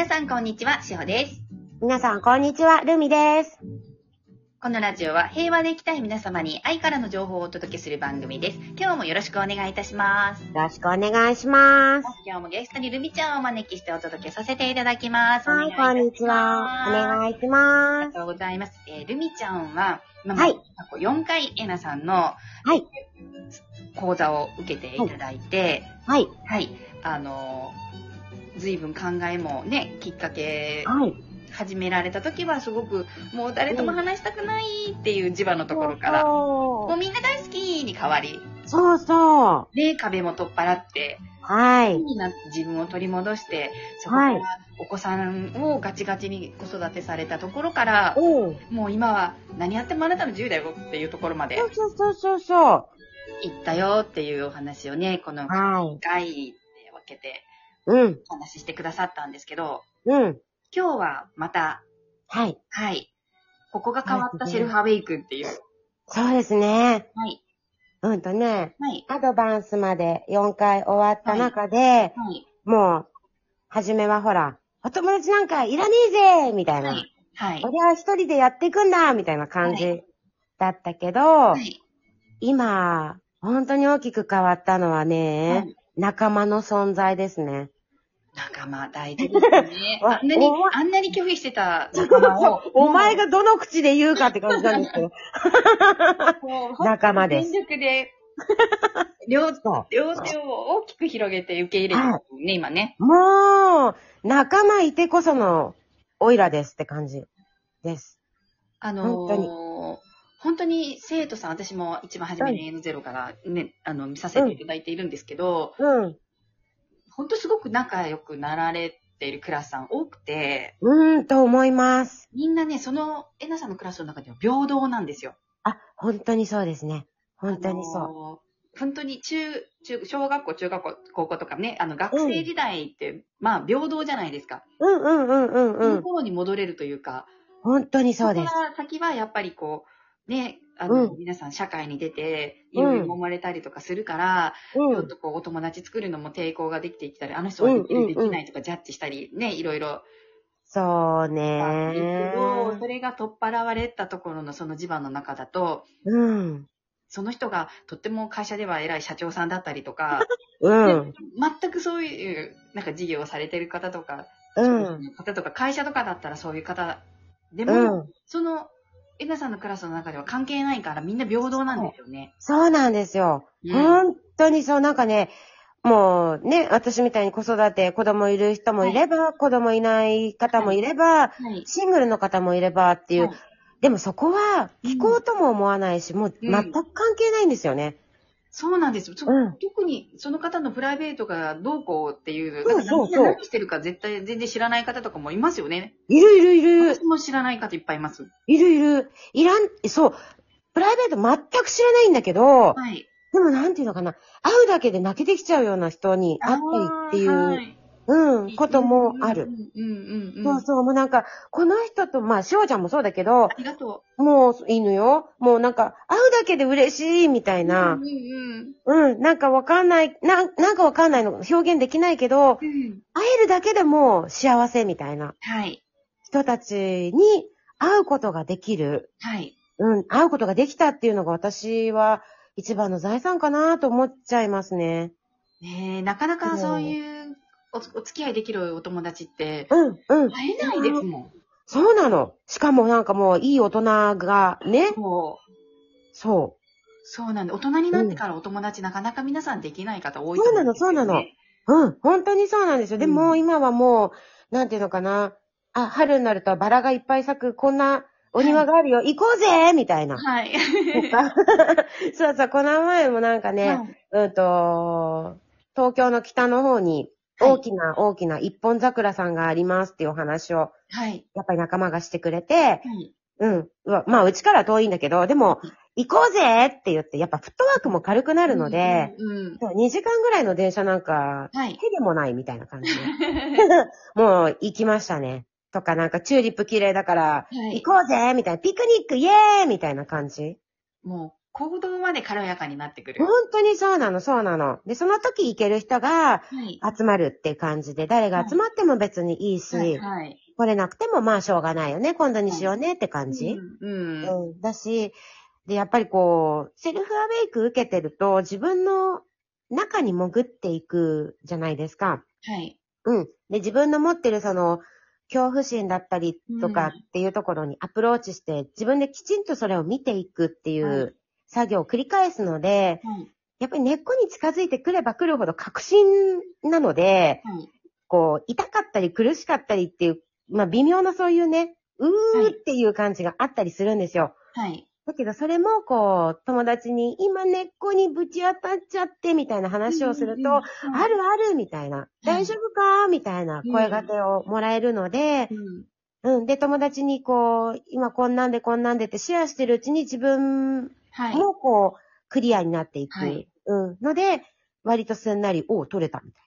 皆さんこんにちは、しほです。皆さん、こんにちは。ルミです。このラジオは平和で生きたい皆様に愛からの情報をお届けする番組です。今日もよろしくお願いいたします。よろしくお願いします。今日もゲストにルミちゃんをお招きしてお届けさせていただきます。はい、こんにちは。お願いしあります。がとうございます。えールミちゃんは、今はい過去4回エナさんのはい、講座を受けていただいて、はい、はい、あのー、随分考えもね、きっかけはい。始められた時はすごくもう誰とも話したくないっていう磁場のところから、もうそみんな大好きに変わり、うそうそう。で、壁も取っ払って、はい。になって自分を取り戻して、そこかはいらお子さんをガチガチに子育てされたところから、うん。もう今は何やってもあなたの自由だよっていうところまでそうそうそうそう。行ったよっていうお話をね、このは回で分けてい。うん、お話ししてくださったんですけど、うん。今日はまた、はい。はい、ここが変わったセルフアウェイクっていう、そうですね。はい、うんとね、はい、アドバンスまで4回終わった中で、はい、もう、初めはほら、お友達なんかいらねえぜみたいな。はい、はい、俺は一人でやっていくんだみたいな感はじだったけど、はい、今、本当に大きく変わったのははね、い仲間の存在ですね。仲間大事ですね。わあんなにあんなに拒否してた仲間を お前がどの口で言うかって感じなんですけど。仲間です全力で、両、手を大きく広げて受け入れてるね、今ね。う。もう、仲間いてこその、オイラですって感じです。あのー本当に本当に生徒さん、私も一番初めに N0 からね、あの、見させていただいているんですけど、うん。本当すごく仲良くなられているクラスさん多くて、うーんと思います。みんなね、そのエナさんのクラスの中では平等なんですよ。あ、本当にそうですね。本当にそう。う。本当に中、中、小学校、中学校、高校とかね、あの、学生時代って、まあ、平等じゃないですか。うんうんうんうんそうのん。頃に戻れるというか、本当にそうですから先はやっぱりこう、ね、あの、うん皆さん社会に出て、いうんろいろ揉まれたりとかするから、うん。ちょっとこう、お友達作るのも抵抗ができてきたり、あの人はできる、うんうんうんできないとかジャッジしたり、ね、いろいろそうあるねけど、それが取っ払われたところのその地盤の中だと、うん。その人がとっても会社では偉い社長さんだったりとか、うん。全くそういう、なんか事業をされてる方とか、うん。方とか、会社とかだったらそういう方でも、うん。その、エナさんのクラスの中では関係ないからみんな平等なんですよね。そうなんですよ。うん本当にそう、なんかね、もうね、私みたいに子育て、子供いる人もいれば、子供いない方もいれば、はい。シングルの方もいればっていう、はいでもそこは聞こうとも思わないし、もううん全く関係ないんですよね。そうなんですよ。そうん特にその方のプライベートがどうこうっていう、そうそうそう何してるか絶対全然知らない方とかもいますよね。いるいるいる、私も知らない方いっぱいいます。いるいる、いらん、そう、プライベート全く知らないんだけど、はい。でもなんていうのかな、会うだけで泣けてきちゃうような人に会ったりっていう、うん、こともある。。うんうんうんうん。そうそう、もうなんか、この人と、まあ、しおちゃんもそうだけどあ、りがともういいのよ。もうなんか、会うだけで嬉しいみたう。いなうん。うんうん、なんかわかんない、ななんかわかんないの、表現できないけど、うん。うん。会えるだけでも幸せみたいなはい。人たちに会うことができる。はい。うん、会うことができたっていうのが私は一番の財産かなと思っちゃいますね。ねえ、なかなかそういうおお付き合いできるお友達って、うん、うん。会えないですもん。そうなの。しかもなんかもういい大人がね、そう。そそうなんで、大人になってからお友達なかなか皆さんできない方多いとそうなの思んですよねそうなのう。うん、本当にそうなんですよ。でも、うん今はもう、なんていうのかな。あ、春になるとバラがいっぱい咲く、こんなお庭があるよ、行こうぜみたいな。はい。そうそう、この前もなんかね、はいうんと、東京の北の方にはい大きな大きな一本桜さんがありますっていうお話を、はい。やっぱり仲間がしてくれて、はい。うん。まあ、うちから遠いんだけど、でも、行こうぜって言って、やっぱフットワークも軽くなるので、うんうんそう2時間ぐらいの電車なんか、はい。手でもないみたいな感じで。もう行きましたね。とかなんかチューリップ綺麗だから、はい行こうぜみたいな、ピクニックイエーイみたいな感じ。も行動まで軽やかになってくる。本当にそうなの、そうなの。で、その時行ける人がはい。集まるっていう感じで、誰が集まっても別にいいし、はい。はい。来れなくてもまあしょうがないよね、今度にしようねって感じ。うん。うん。うん、だし、で、やっぱりこう、セルフアウェイク受けてると、自分の中に潜っていくじゃないですか。はい。うん。で、自分の持ってるその、恐怖心だったりとかうんっていうところにアプローチして、自分できちんとそれを見ていくっていはう作業を繰り返すので、はい。やっぱり根っこに近づいてくればくるほど確信なので、はい。こう、痛かったり苦しかったりっていう、まあ微妙なそういうね、うーっていう感じがあったりするんですよ。はい。だけどそれもこう、友達に今根っこにぶち当たっちゃってみたいな話をすると、あるあるみたいな、大丈夫かみたいな声掛けをもらえるので、うん。うん。で、友達にこう、今こんなんでこんなんでってシェアしてるうちに自分はい。もこう、クリアになっていく。はいうん。ので、割とすんなり、おう、取れたみたい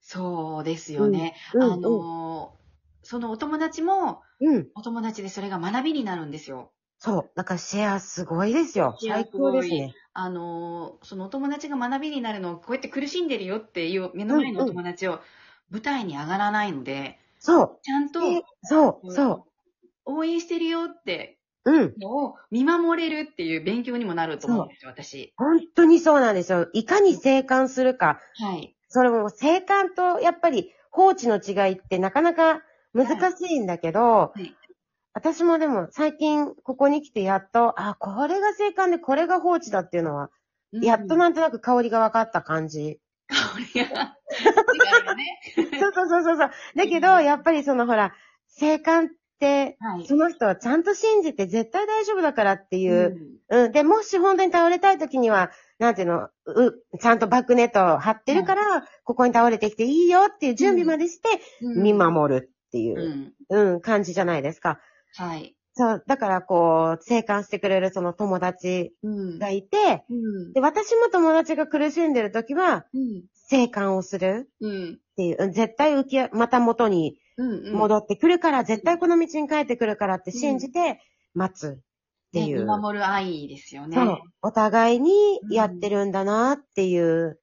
そうですよね。うんうんあのーそのお友達も、な。うん。お友達でそれが学びになるんですよ。そう。だからシェアすごいですよ。最高ですね。あのーそのお友達が学びになるのを、こうやって苦しんでるよっていう目の前のお友達を舞台に上がらないので、そう。ちゃんとでそう、そ応援してるよってう。うん。のを見守れるっていう勉強にもなると思うんですよ、私。本当にそうなんですよ。いかに生還するか。はい。それも生還と、やっぱり放置の違いってなかなか難しいんだけど、い私もでも最近ここに来てやっと、あ、これが生還でこれが放置だっていうのは、やっとななんとなく香りが分かった感じ。香りが、違いがね。そうそうそうそうそう。だけど、やっぱりそのほら、生還って、はい。その人はちゃんと信じて絶対大丈夫だからっていう、うん。で、もし本当に倒れたい時には、なんていうの、う、ちゃんとバックネットを張ってるから、ここに倒れてきていいよっていう準備までして、うん見守るっていうう、ん。うん、感じじゃないですか。はい。そう、だからこう、生還してくれるその友達うんがいて、うん。で、私も友達が苦しんでる時は、うん。生還をするうん。っていう、うん絶対浮き、また元にうん。戻ってくるから、絶対この道に帰ってくるからって信じて、待つってねいう。見守る愛ですよね。そう。お互いにやってるんだなっていう、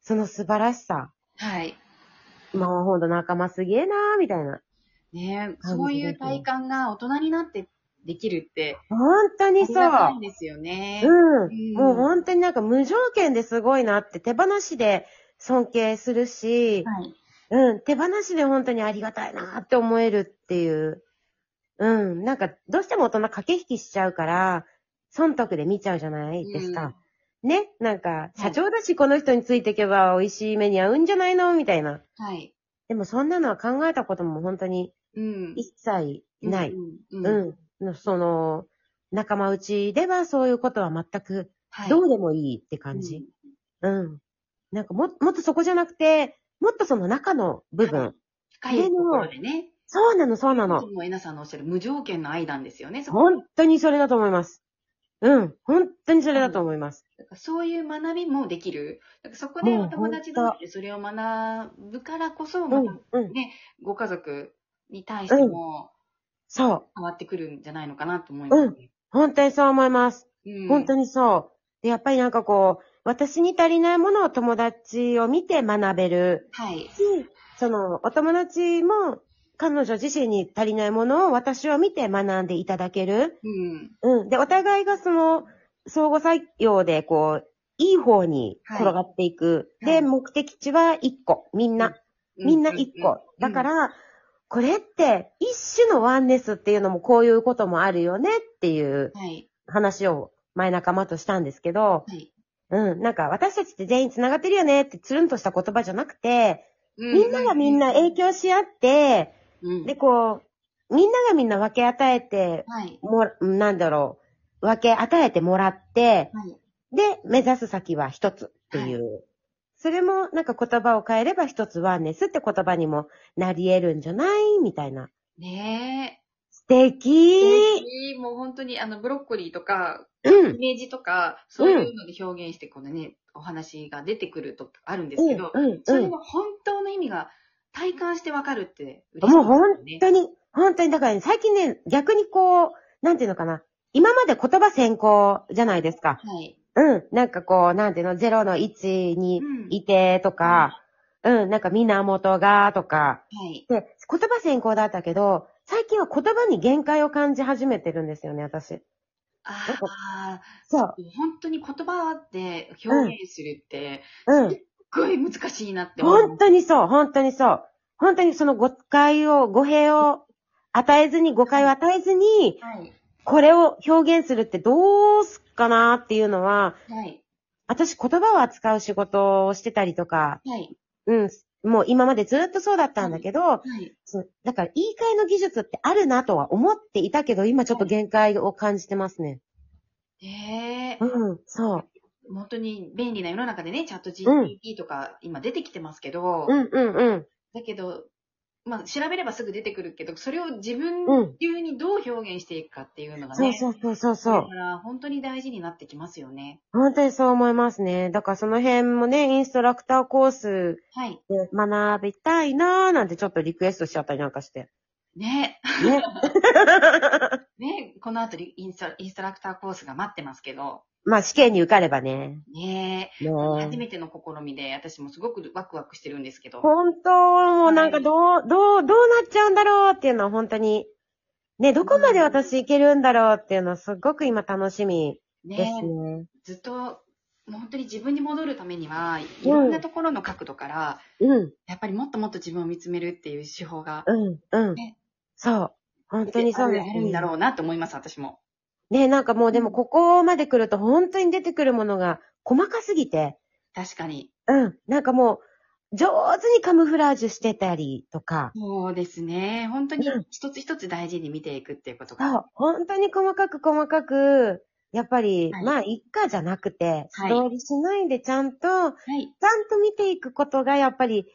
その素晴らしさ。はい。もうほんと仲間すげえなーみたいな。ねそういう体感が大人になってできるって、本当にありそう。がたいんですよね。うん。うんもう本当になんか無条件ですごいなって手放しで尊敬するし、はい。うん、手放しで本当にありがたいなって思えるっていう。うん、なんかどうしても大人駆け引きしちゃうから、損得で見ちゃうじゃないですか。ねなんか、社長だしこの人についていけば美味しい目に合うんじゃないのみたいな。はい。でもそんなのは考えたことも本当にうん。一切ない。うん。ううん。ん。その、仲間内ではそういうことは全くはい。どうでもいいって感じ。うん。なんかも、もっとそこじゃなくて、もっとその中の部分。は深いところでね。そうなの、そうなの。もえなさんのおっしゃる無条件の愛なんですよね。そこ本当にそれだと思います。うん。本当にそれだと思います。だからそういう学びもできる。だからそこでうんお友達同士でそれを学ぶからこそ、うんまた、うん。ご家族に対してもそう。変わってくるんじゃないのかなと思いますね。本当にそう思います。うん本当にそう。で、やっぱりなんかこう、私に足りないものを友達を見て学べるはい。し、その、お友達も彼女自身に足りないものを私を見て学んでいただける。うん。うん。で、お互いがその、相互作用で、こう、いい方に転がっていく。はいはいで、目的地は一個。みんな。みんな一個。だか、ら、これって、一種のワンネスっていうのもこういうこともあるよねっていう。話を前仲間としたんですけど、はい。うん。なんか私たちって全員繋がってるよねってつるんとした言葉じゃなくて、みんながみんな影響し合って、うん。で、こう、みんながみんな分け与えて、はい。もら、なんだろう、分け与えてもらって、はい。で、目指す先は一つっていう。それもなんか言葉を変えれば一つワンネスって言葉にもなり得るんじゃないみたいな。ね素敵え。もう本当にあのブロッコリーとか、うんイ。メージとか、そういうので表現してこのね、お話が出てくるとあるんですけど、うん、うん、うん。それの本当の意味が体感してわかるって嬉しいですよもう本ね。当に、本当に、だからね、最近ね、逆にこう、なんていうのかな、今まで言葉先行じゃないですか。はい。うん。なんかこう、なんていうの、0の1にうんいてとか、うん、なんか源がとか。はい。で、言葉先行だったけど、最近は言葉に限界を感じ始めてるんですよね、私。ああ、そう。本当に言葉で表現するって、うん。すっごい難しいなって思う。本当にそう、本当にそう。本当にその誤解を、語弊を与えずに、誤解を与えずに、はい。これを表現するってどうすっかなっていうのは、はい。私言葉を扱う仕事をしてたりとか、はい。うん、もう今までずっとそうだったんだけど、はい。そうだから言い換えの技術ってあるなとは思っていたけど、今ちょっと限界を感じてますね。ええうん、そう。本当に便利な世の中でね、チャットうん GPT とか今出てきてますけど、うん、うん、うん。だけど、まあ調べればすぐ出てくるけど、それを自分うん流にどう表現していくかっていうのがね、そうそうそうそうそうだか。ら本当に大事になってきますよね。本当にそう思いますね。だからその辺もね、インストラクターコースはい。で学びたいなーなんてちょっとリクエストしちゃったりなんかして。ね。ね。ね、この後リインストインストラクターコースが待ってますけど、まあ試験に受かればね。ねね初めての試みで、私もすごくワクワクしてるんですけど。本当、もうなんかどう、どう、どうなっちゃうんだろうっていうのは本当に、ね、どこまで私いけるんだろうっていうのはすごく今楽しみですねね。ずっと、もう本当に自分に戻るためには、いろんなところの角度から、うん、やっぱりもっともっと自分を見つめるっていう手法が、うん、うんね。そう。本当にそうですあるんだろうなと思います、私も。ね、なんかもうでもここまで来ると本当に出てくるものが細かすぎて、確かに。うん、なんかもう上手にカムフラージュしてたりとか、そうですね。本当にうん一つ一つ大事に見ていくっていうことが。そう、本当に細かく細かく、やっぱり、はいまあ、一家じゃなくて、はい素通りしないでちゃんと、ちゃんはい。と見ていくことが、やっぱり、